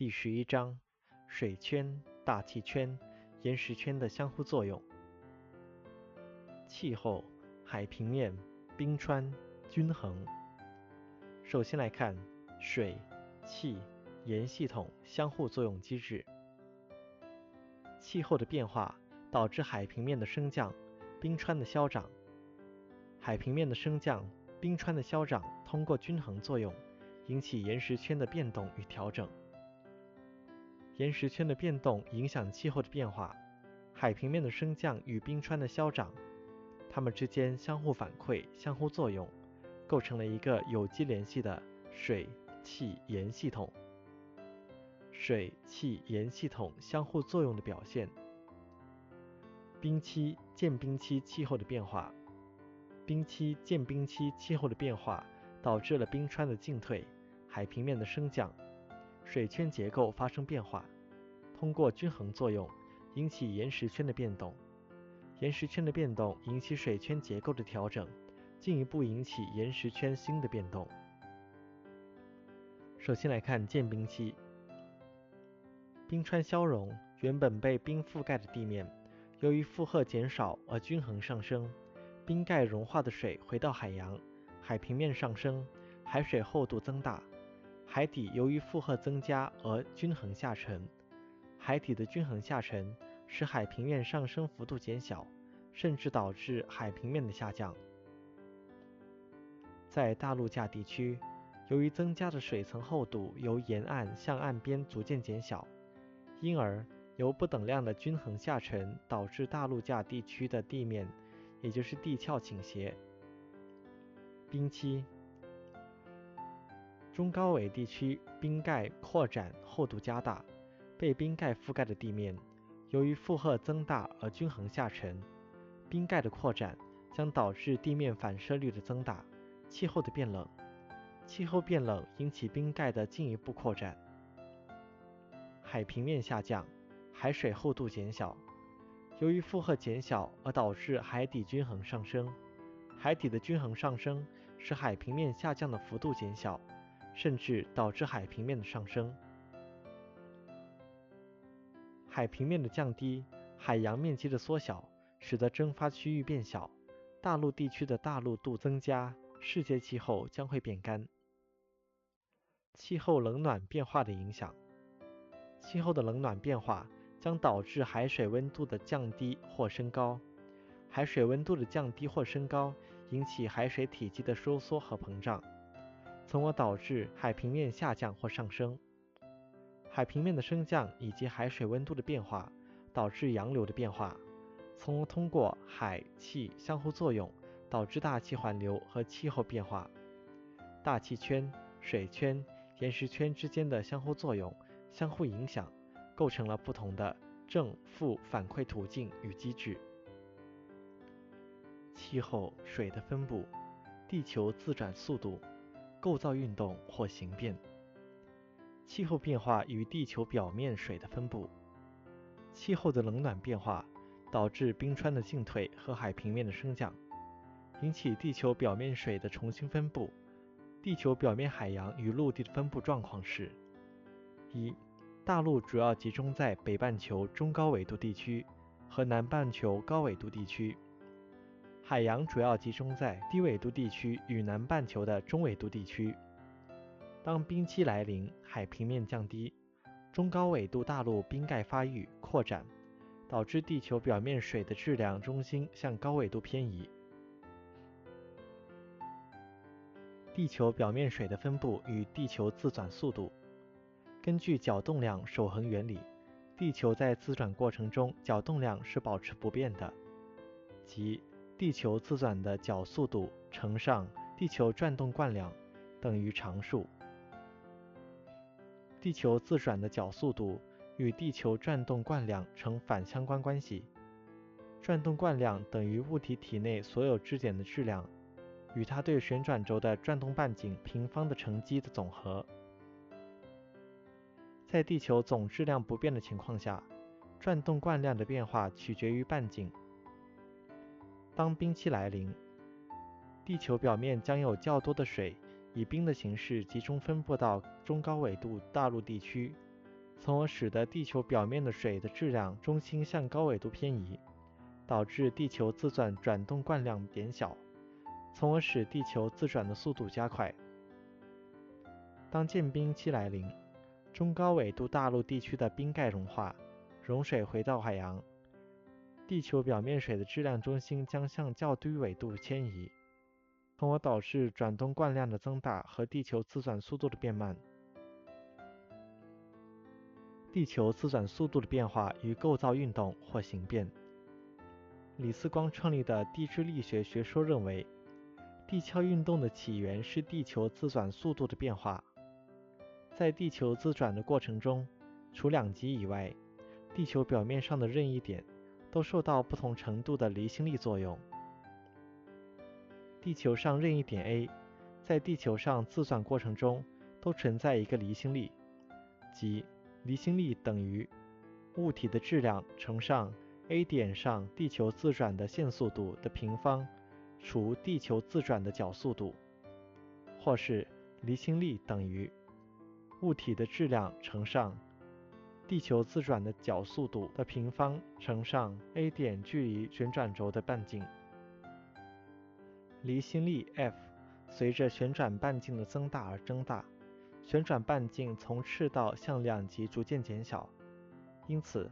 第十一章：水圈、大气圈、岩石圈的相互作用。气候、海平面、冰川、均衡。首先来看水、气、岩系统相互作用机制。气候的变化导致海平面的升降、冰川的消长。海平面的升降、冰川的消长通过均衡作用。引起岩石圈的变动与调整。岩石圈的变动影响气候的变化，海平面的升降与冰川的消长，它们之间相互反馈、相互作用，构成了一个有机联系的水气岩系统。水气岩系统相互作用的表现：冰期间冰期气候的变化，冰期间冰期气候的变化导致了冰川的进退。海平面的升降，水圈结构发生变化，通过均衡作用引起岩石圈的变动，岩石圈的变动引起水圈结构的调整，进一步引起岩石圈新的变动。首先来看间冰期，冰川消融，原本被冰覆盖的地面，由于负荷减少而均衡上升，冰盖融化的水回到海洋，海平面上升，海水厚度增大。海底由于负荷增加而均衡下沉，海底的均衡下沉使海平面上升幅度减小，甚至导致海平面的下降。在大陆架地区，由于增加的水层厚度由沿岸向岸边逐渐减小，因而由不等量的均衡下沉导致大陆架地区的地面，也就是地壳倾斜。冰期。中高纬地区冰盖扩展，厚度加大，被冰盖覆盖的地面，由于负荷增大而均衡下沉。冰盖的扩展将导致地面反射率的增大，气候的变冷。气候变冷引起冰盖的进一步扩展。海平面下降，海水厚度减小，由于负荷减小而导致海底均衡上升。海底的均衡上升使海平面下降的幅度减小。甚至导致海平面的上升。海平面的降低，海洋面积的缩小，使得蒸发区域变小，大陆地区的大陆度增加，世界气候将会变干。气候冷暖变化的影响，气候的冷暖变化将导致海水温度的降低或升高。海水温度的降低或升高，引起海水体积的收缩和膨胀。从而导致海平面下降或上升。海平面的升降以及海水温度的变化，导致洋流的变化，从而通过海气相互作用，导致大气环流和气候变化。大气圈、水圈、岩石圈之间的相互作用、相互影响，构成了不同的正负反馈途径与机制。气候、水的分布、地球自转速度。构造运动或形变，气候变化与地球表面水的分布，气候的冷暖变化导致冰川的进退和海平面的升降，引起地球表面水的重新分布。地球表面海洋与陆地的分布状况是：一、大陆主要集中在北半球中高纬度地区和南半球高纬度地区。海洋主要集中在低纬度地区与南半球的中纬度地区。当冰期来临，海平面降低，中高纬度大陆冰盖发育扩展，导致地球表面水的质量中心向高纬度偏移。地球表面水的分布与地球自转速度。根据角动量守恒原理，地球在自转过程中角动量是保持不变的，即。地球自转的角速度乘上地球转动惯量等于常数。地球自转的角速度与地球转动惯量成反相关关系。转动惯量等于物体体内所有质点的质量与它对旋转轴的转动半径平方的乘积的总和。在地球总质量不变的情况下，转动惯量的变化取决于半径。当冰期来临，地球表面将有较多的水以冰的形式集中分布到中高纬度大陆地区，从而使得地球表面的水的质量中心向高纬度偏移，导致地球自转转动惯量减小，从而使地球自转的速度加快。当间冰期来临，中高纬度大陆地区的冰盖融化，融水回到海洋，地球表面水的质量中心将向较低纬度迁移，从而导致转动惯量的增大和地球自转速度的变慢。地球自转速度的变化与构造运动或形变。李四光创立的地质力学学说认为，地壳运动的起源是地球自转速度的变化。在地球自转的过程中，除两极以外，地球表面上的任意点都受到不同程度的离心力作用。地球上任意点 A 在地球上自转过程中都存在一个离心力，即离心力等于物体的质量乘上 A 点上地球自转的线速度的平方除地球自转的角速度，或是离心力等于物体的质量乘上地球自转的角速度的平方乘上 A 点距离旋转轴的半径。离心力 F 随着旋转半径的增大而增大。旋转半径从赤道向两极逐渐减小，因此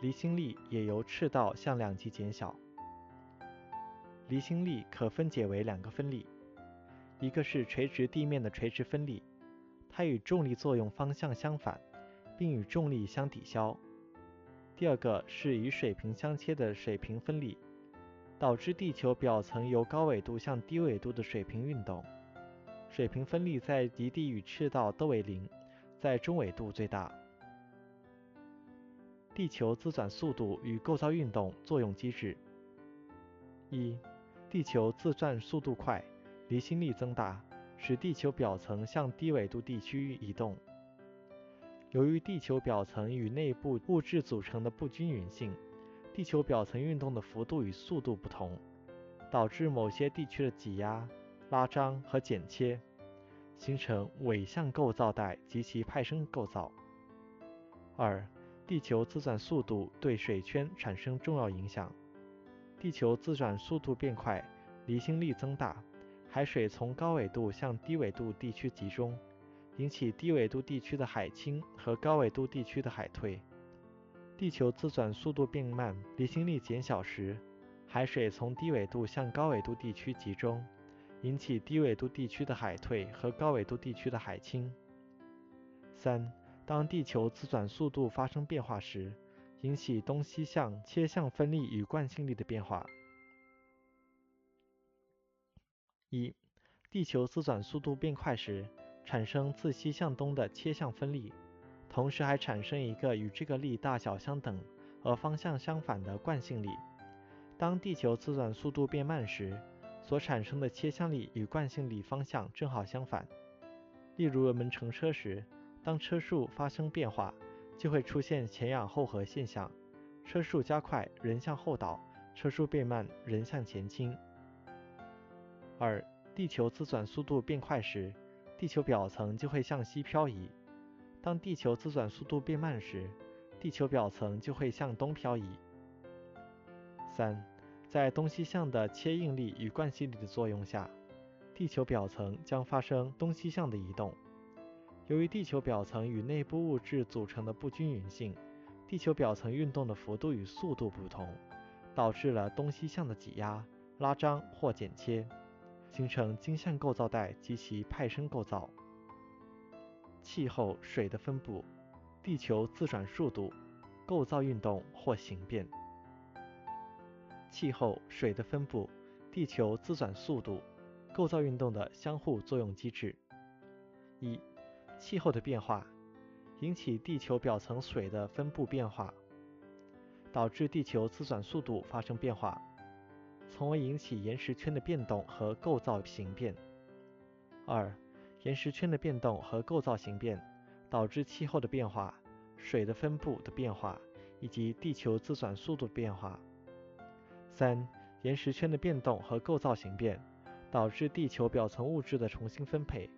离心力也由赤道向两极减小。离心力可分解为两个分力，一个是垂直地面的垂直分力，它与重力作用方向相反，并与重力相抵消；第二个是与水平相切的水平分力，导致地球表层由高纬度向低纬度的水平运动。水平分力在极地与赤道都为零，在中纬度最大。地球自转速度与构造运动作用机制：一、地球自转速度快，离心力增大，使地球表层向低纬度地区移动。由于地球表层与内部物质组成的不均匀性，地球表层运动的幅度与速度不同，导致某些地区的挤压。拉张和剪切，形成纬向构造带及其派生构造。二、地球自转速度对水圈产生重要影响。地球自转速度变快，离心力增大，海水从高纬度向低纬度地区集中，引起低纬度地区的海清和高纬度地区的海退。地球自转速度变慢，离心力减小时，海水从低纬度向高纬度地区集中。引起低纬度地区的海退和高纬度地区的海清。三、当地球自转速度发生变化时，引起东西向切向分力与惯性力的变化。一、地球自转速度变快时，产生自西向东的切向分力，同时还产生一个与这个力大小相等而方向相反的惯性力。当地球自转速度变慢时，所产生的切向力与惯性力方向正好相反。例如，我们乘车时，当车速发生变化，就会出现前仰后合现象，车速加快，人向后倒；车速变慢，人向前倾。二、地球自转速度变快时，地球表层就会向西漂移；当地球自转速度变慢时，地球表层就会向东漂移。三。在东西向的切应力与惯性力的作用下，地球表层将发生东西向的移动。由于地球表层与内部物质组成的不均匀性，地球表层运动的幅度与速度不同，导致了东西向的挤压、拉张或剪切，形成经线构造带及其派生构造。气候、水的分布、地球自转速度、构造运动或形变。气候、水的分布、地球自转速度、构造运动的相互作用机制。一、气候的变化引起地球表层水的分布变化，导致地球自转速度发生变化，从而引起岩石圈的变动和构造形变。二、岩石圈的变动和构造形变导致气候的变化、水的分布的变化以及地球自转速度的变化。三、岩石圈的变动和构造形变，导致地球表层物质的重新分配，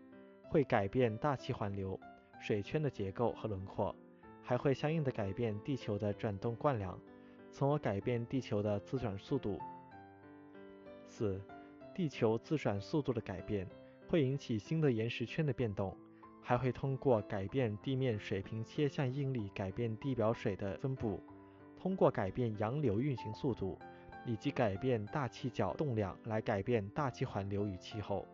会改变大气环流、水圈的结构和轮廓，还会相应的改变地球的转动惯量，从而改变地球的自转速度。四、地球自转速度的改变会引起新的岩石圈的变动，还会通过改变地面水平切向应力改变地表水的分布，通过改变洋流运行速度以及改变大气角动量来改变大气环流与气候。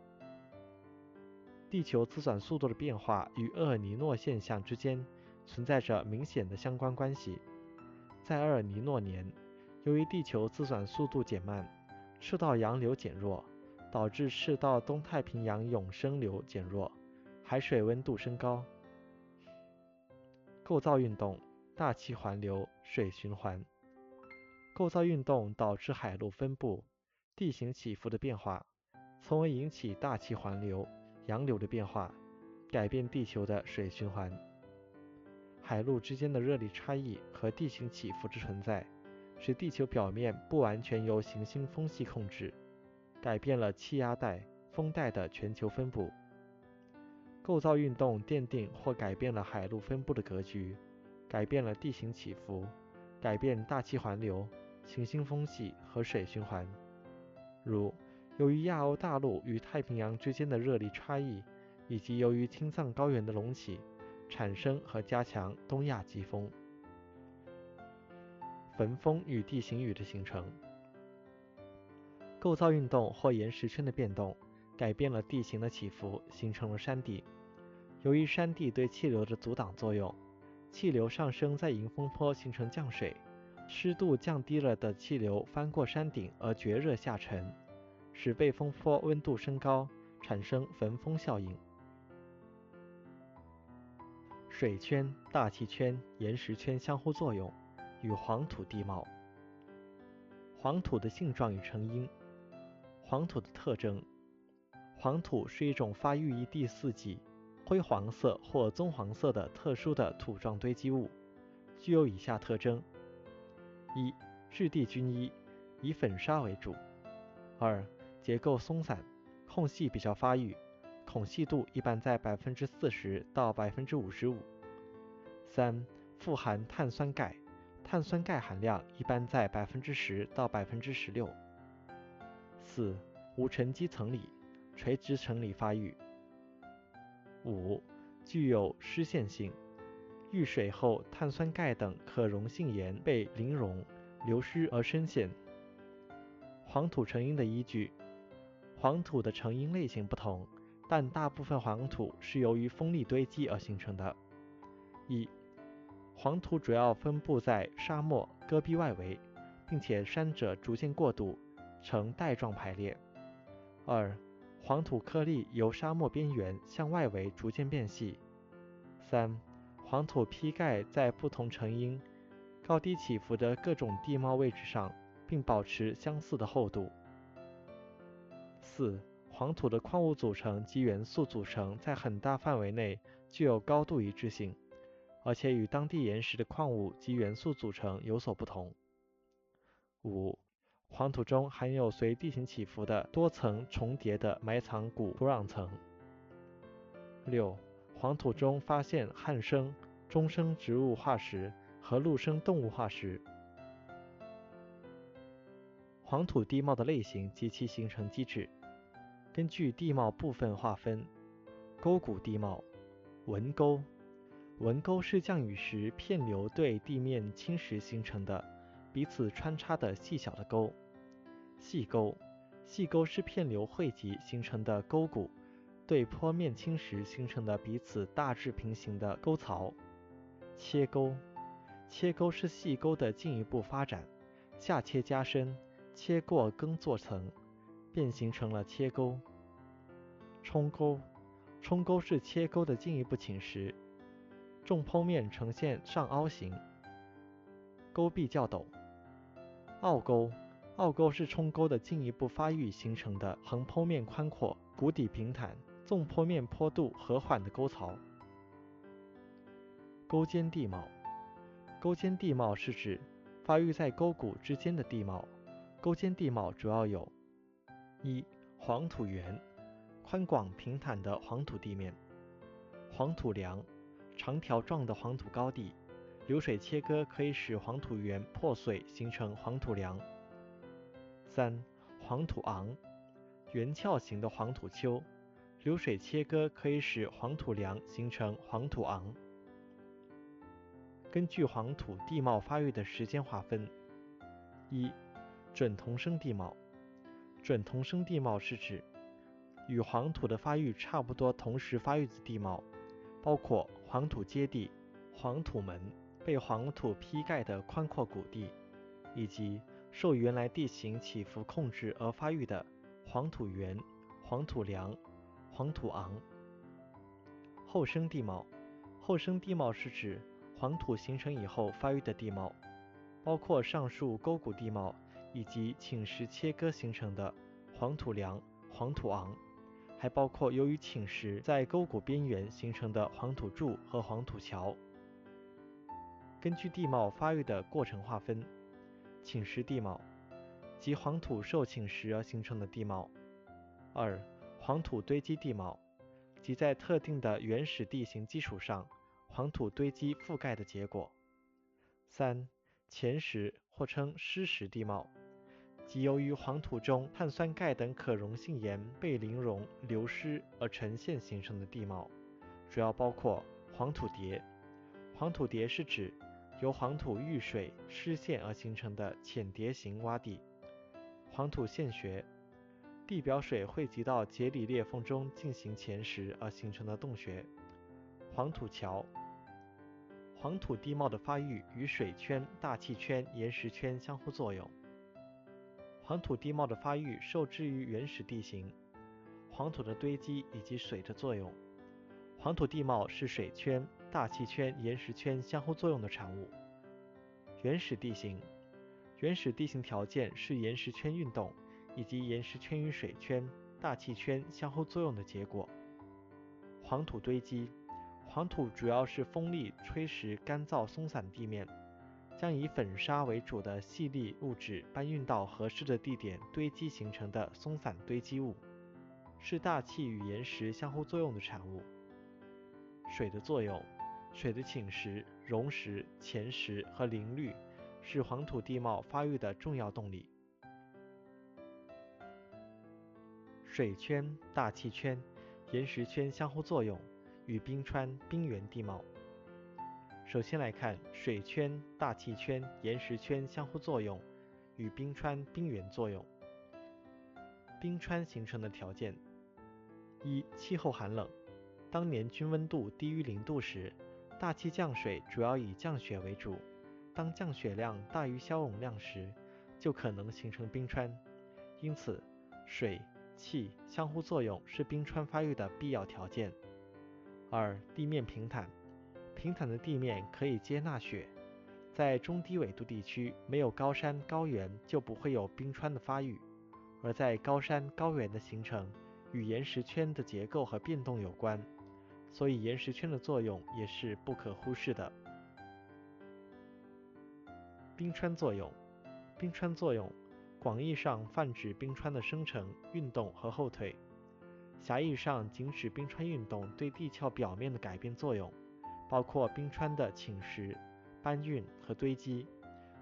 地球自转速度的变化与厄尔尼诺现象之间存在着明显的相关关系。在厄尔尼诺年，由于地球自转速度减慢，赤道洋流减弱，导致赤道东太平洋永升流减弱，海水温度升高。构造运动、大气环流、水循环。构造运动导致海陆分布、地形起伏的变化，从而引起大气环流。洋流的变化，改变地球的水循环。海陆之间的热力差异和地形起伏之存在，使地球表面不完全由行星风系控制，改变了气压带、风带的全球分布。构造运动奠定或改变了海陆分布的格局，改变了地形起伏，改变大气环流、行星风系和水循环，如。由于亚欧大陆与太平洋之间的热力差异，以及由于青藏高原的隆起，产生和加强东亚季风。焚风与地形雨的形成，构造运动或岩石圈的变动，改变了地形的起伏，形成了山地。由于山地对气流的阻挡作用，气流上升在迎风坡形成降水，湿度降低了的气流翻过山顶而绝热下沉。使背风坡温度升高，产生焚风效应。水圈、大气圈、岩石圈相互作用，与黄土地貌。黄土的性状与成因。黄土的特征：黄土是一种发育于第四纪、灰黄色或棕黄色的特殊的土状堆积物，具有以下特征：一、质地均一，以粉砂为主；二、结构松散，空隙比较发育，孔隙度一般在百分之四十到百分之五十五。三、富含碳酸钙，碳酸钙含量一般在百分之十到百分之十六。四、无沉积层理，垂直层理发育。五、具有湿陷性，遇水后碳酸钙等可溶性盐被淋溶、流失而深陷。黄土成因的依据。黄土的成因类型不同，但大部分黄土是由于风力堆积而形成的。一、黄土主要分布在沙漠、戈壁外围，并且山者逐渐过渡，呈带状排列。二、黄土颗粒由沙漠边缘向外围逐渐变细。三、黄土坯盖在不同成因、高低起伏的各种地貌位置上，并保持相似的厚度。四、黄土的矿物组成及元素组成在很大范围内具有高度一致性，而且与当地岩石的矿物及元素组成有所不同。五、黄土中含有随地形起伏的多层重叠的埋藏古土壤层。六、黄土中发现旱生、中生植物化石和陆生动物化石。黄土地貌的类型及其形成机制。根据地貌部分划分，沟谷地貌，纹沟，纹沟是降雨时片流对地面侵蚀形成的彼此穿插的细小的沟。细沟，细沟是片流汇集形成的沟谷对坡面侵蚀形成的彼此大致平行的沟槽。切沟，切沟是细沟的进一步发展，下切加深，切过耕作层。便形成了切沟。冲沟，冲沟是切沟的进一步侵蚀，纵剖面呈现上凹形，沟壁较陡。凹沟，凹沟是冲沟的进一步发育形成的横剖面宽阔、谷底平坦、纵剖面坡度和缓的沟槽。沟间地貌，沟间地貌是指发育在沟谷之间的地貌。沟间地貌主要有。一、黄土原，宽广平坦的黄土地面；黄土梁，长条状的黄土高地，流水切割可以使黄土源破碎，形成黄土梁。三、黄土昂，圆翘形的黄土丘，流水切割可以使黄土梁形成黄土昂。根据黄土地貌发育的时间划分：一、准同生地貌。准同生地貌是指与黄土的发育差不多同时发育的地貌，包括黄土阶地、黄土门、被黄土披盖的宽阔谷地，以及受原来地形起伏控制而发育的黄土源、黄土梁、黄土昂。后生地貌，后生地貌是指黄土形成以后发育的地貌，包括上述沟谷地貌。以及侵蚀切割形成的黄土梁、黄土昂，还包括由于侵蚀在沟谷边缘形成的黄土柱和黄土桥。根据地貌发育的过程划分：侵蚀地貌，即黄土受侵蚀而形成的地貌；二、黄土堆积地貌，即在特定的原始地形基础上，黄土堆积覆盖的结果；三、前蚀或称湿蚀地貌。即由于黄土中碳酸钙等可溶性盐被淋溶流失而呈现形成的地貌，主要包括黄土叠。黄土叠是指由黄土遇水湿陷而形成的浅叠形洼地。黄土陷穴，地表水汇集到节理裂缝中进行潜蚀而形成的洞穴。黄土桥，黄土地貌的发育与水圈、大气圈、岩石圈相互作用。黄土地貌的发育受制于原始地形、黄土的堆积以及水的作用。黄土地貌是水圈、大气圈、岩石圈相互作用的产物。原始地形，原始地形条件是岩石圈运动以及岩石圈与水圈、大气圈相互作用的结果。黄土堆积，黄土主要是风力吹蚀干燥松散地面。将以粉砂为主的细粒物质搬运到合适的地点堆积形成的松散堆积物，是大气与岩石相互作用的产物。水的作用，水的侵蚀、溶蚀、潜蚀和淋滤是黄土地貌发育的重要动力。水圈、大气圈、岩石圈相互作用与冰川、冰原地貌。首先来看水圈、大气圈、岩石圈相互作用与冰川、冰原作用。冰川形成的条件：一、气候寒冷，当年均温度低于零度时，大气降水主要以降雪为主；当降雪量大于消融量时，就可能形成冰川。因此，水、气相互作用是冰川发育的必要条件。二、地面平坦。平坦的地面可以接纳雪，在中低纬度地区，没有高山高原就不会有冰川的发育，而在高山高原的形成与岩石圈的结构和变动有关，所以岩石圈的作用也是不可忽视的。冰川作用，冰川作用广义上泛指冰川的生成、运动和后退，狭义上仅指冰川运动对地壳表面的改变作用。包括冰川的侵蚀、搬运和堆积。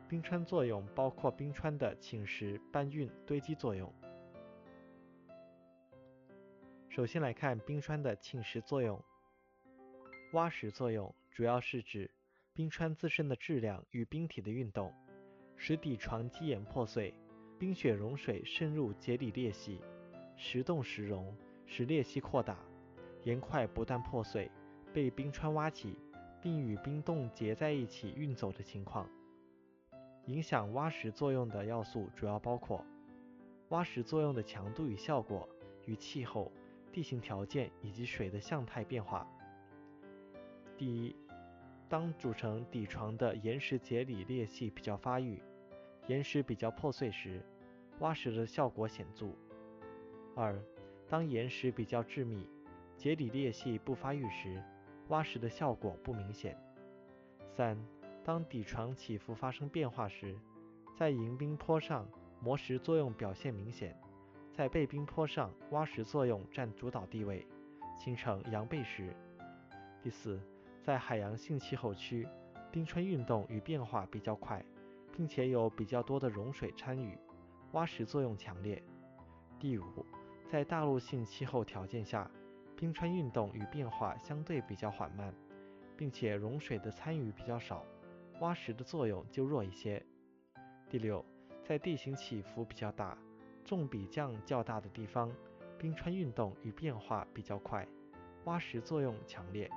冰川作用包括冰川的侵蚀、搬运、堆积作用。首先来看冰川的侵蚀作用。挖蚀作用主要是指冰川自身的质量与冰体的运动，使底床基岩破碎，冰雪融水渗入节理裂隙，时动时融，使裂隙扩大，岩块不断破碎。被冰川挖起，并与冰洞结在一起运走的情况。影响挖蚀作用的要素主要包括挖蚀作用的强度与效果与气候、地形条件以及水的相态变化。第一，当组成底床的岩石节理裂隙比较发育，岩石比较破碎时，挖石的效果显著。二，当岩石比较致密，节理裂隙不发育时，挖石的效果不明显。三、当底床起伏发生变化时，在迎冰坡上磨石作用表现明显，在背冰坡上挖石作用占主导地位，形成羊背石。第四，在海洋性气候区，冰川运动与变化比较快，并且有比较多的融水参与，挖蚀作用强烈。第五，在大陆性气候条件下，冰川运动与变化相对比较缓慢，并且融水的参与比较少，挖蚀的作用就弱一些。第六，在地形起伏比较大、重比降较大的地方，冰川运动与变化比较快，挖蚀作用强烈。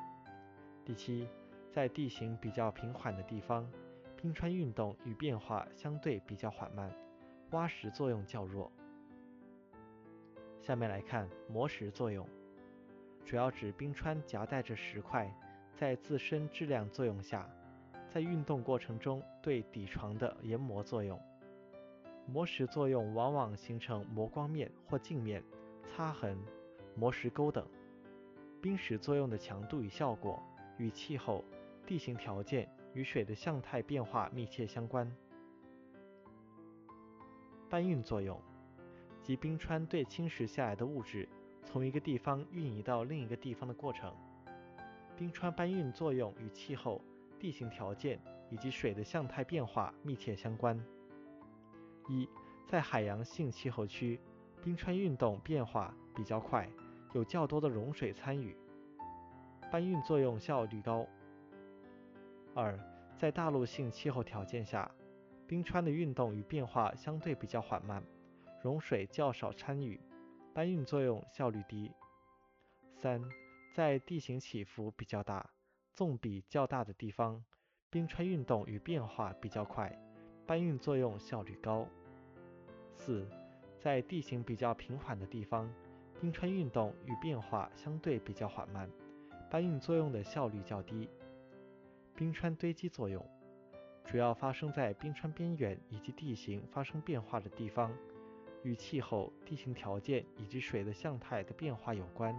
第七，在地形比较平缓的地方，冰川运动与变化相对比较缓慢，挖蚀作用较弱。下面来看磨蚀作用，主要指冰川夹带着石块，在自身质量作用下，在运动过程中对底床的研磨作用。磨蚀作用往往形成磨光面或镜面、擦痕、磨蚀沟等。冰蚀作用的强度与效果与气候、地形条件与水的相态变化密切相关。搬运作用。即冰川对侵蚀下来的物质从一个地方运移到另一个地方的过程。冰川搬运作用与气候、地形条件以及水的相态变化密切相关。一，在海洋性气候区，冰川运动变化比较快，有较多的融水参与，搬运作用效率高。二，在大陆性气候条件下，冰川的运动与变化相对比较缓慢。融水较少参与，搬运作用效率低。三，在地形起伏比较大、纵比较大的地方，冰川运动与变化比较快，搬运作用效率高。四，在地形比较平缓的地方，冰川运动与变化相对比较缓慢，搬运作用的效率较低。冰川堆积作用主要发生在冰川边缘以及地形发生变化的地方。与气候、地形条件以及水的相态的变化有关，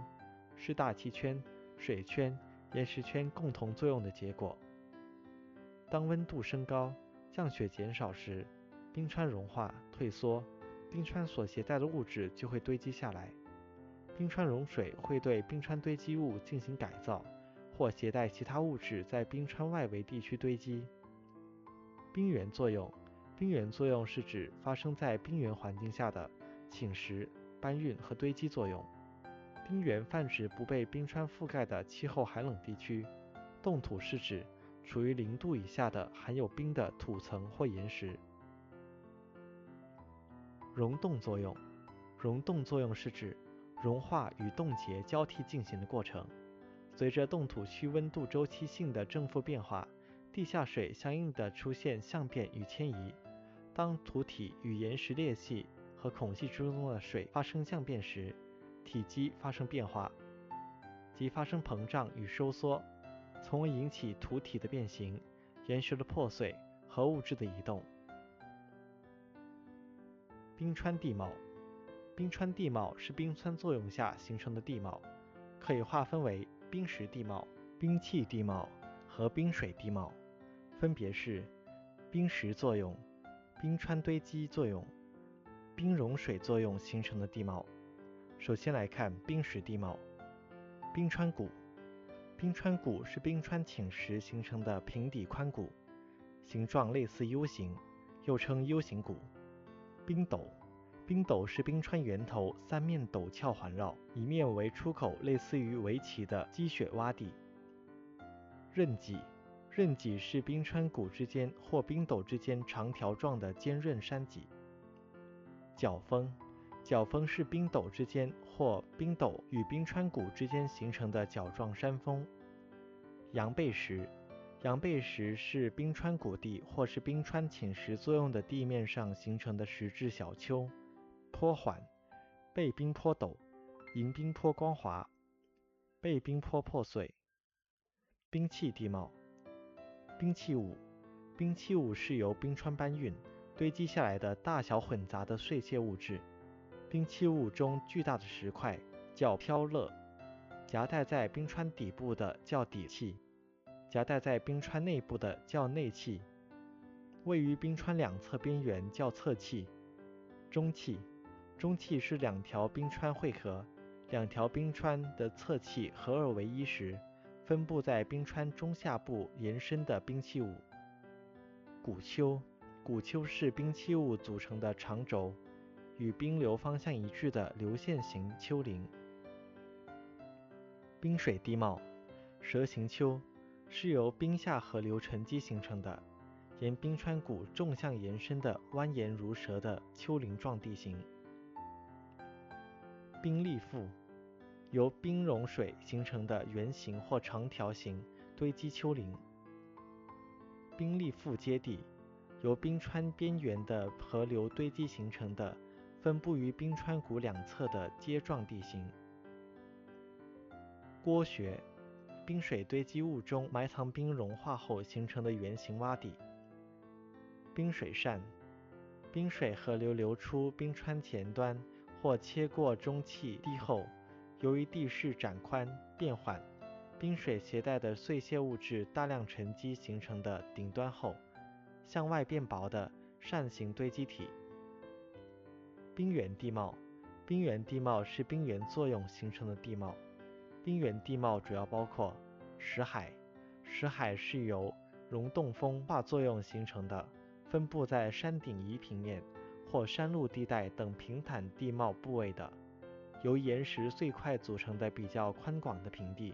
是大气圈、水圈、岩石圈共同作用的结果。当温度升高、降雪减少时，冰川融化退缩，冰川所携带的物质就会堆积下来。冰川融水会对冰川堆积物进行改造，或携带其他物质在冰川外围地区堆积。冰原作用。冰原作用是指发生在冰原环境下的侵蚀、搬运和堆积作用。冰原泛指不被冰川覆盖的气候寒冷地区。冻土是指处于零度以下的含有冰的土层或岩石。溶冻作用，溶冻作用是指融化与冻结交替进行的过程。随着冻土区温度周期性的正负变化，地下水相应的出现相变与迁移。当土体与岩石裂隙和孔隙之中的水发生相变时，体积发生变化，即发生膨胀与收缩，从而引起土体的变形、岩石的破碎和物质的移动。冰川地貌，冰川地貌是冰川作用下形成的地貌，可以划分为冰蚀地貌、冰气地貌和冰水地貌，分别是冰蚀作用。冰川堆积作用、冰融水作用形成的地貌。首先来看冰蚀地貌。冰川谷，冰川谷是冰川侵蚀形成的平底宽谷，形状类似 U 型，又称 U 型谷。冰斗，冰斗是冰川源头三面陡峭环绕，一面为出口，类似于围棋的积雪洼地。刃脊。刃脊是冰川谷之间或冰斗之间长条状的尖锐山脊。角峰，角峰是冰斗之间或冰斗与冰川谷之间形成的角状山峰。羊背石，羊背石是冰川谷地或是冰川侵蚀作用的地面上形成的石质小丘。坡缓，背冰坡陡，迎冰坡光滑，背冰坡破碎。冰器地貌。冰器物，冰器物是由冰川搬运堆积下来的大小混杂的碎屑物质。冰器物中巨大的石块叫漂勒，夹带在冰川底部的叫底气，夹带在冰川内部的叫内气，位于冰川两侧边缘叫侧气。中气，中气是两条冰川汇合，两条冰川的侧气合二为一时。分布在冰川中下部延伸的冰器物。谷丘，谷丘是冰器物组成的长轴，与冰流方向一致的流线型丘陵。冰水地貌，蛇形丘是由冰下河流沉积形成的，沿冰川谷纵向延伸的蜿蜒如蛇的丘陵状地形。冰立腹，由冰融水形成的圆形或长条形堆积丘陵。冰立腹阶地，由冰川边缘的河流堆积形成的分布于冰川谷两侧的阶状地形。郭穴，冰水堆积物中埋藏冰融化后形成的圆形洼地。冰水扇，冰水河流流出冰川前端或切过中气地后，由于地势展宽变缓。冰水携带的碎屑物质大量沉积形成的顶端后，向外变薄的扇形堆积体。冰原地貌，冰原地貌是冰原作用形成的地貌。冰原地貌主要包括石海，石海是由溶洞风化作用形成的，分布在山顶夷平面或山路地带等平坦地貌部位的，由岩石碎块组成的比较宽广的平地。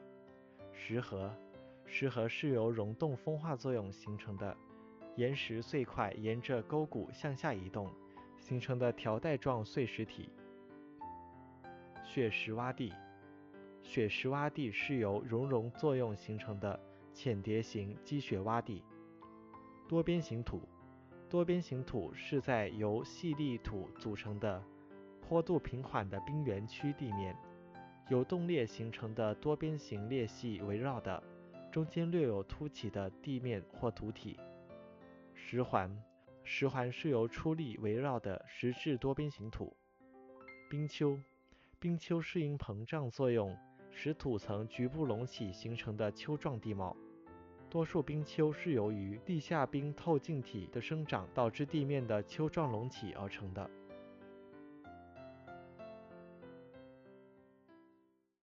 石河，石河是由溶洞风化作用形成的岩石碎块，沿着沟谷向下移动，形成的条带状碎石体。雪石洼地，雪石洼地是由熔融作用形成的浅碟形积雪洼地。多边形土，多边形土是在由细粒土组成的坡度平缓的冰原区地面。由冻裂形成的多边形裂隙围绕的，中间略有凸起的地面或土体。石环，石环是由出力围绕的石质多边形土。冰丘，冰丘是因膨胀作用使土层局部隆起形成的丘状地貌。多数冰丘是由于地下冰透镜体的生长导致地面的丘状隆起而成的。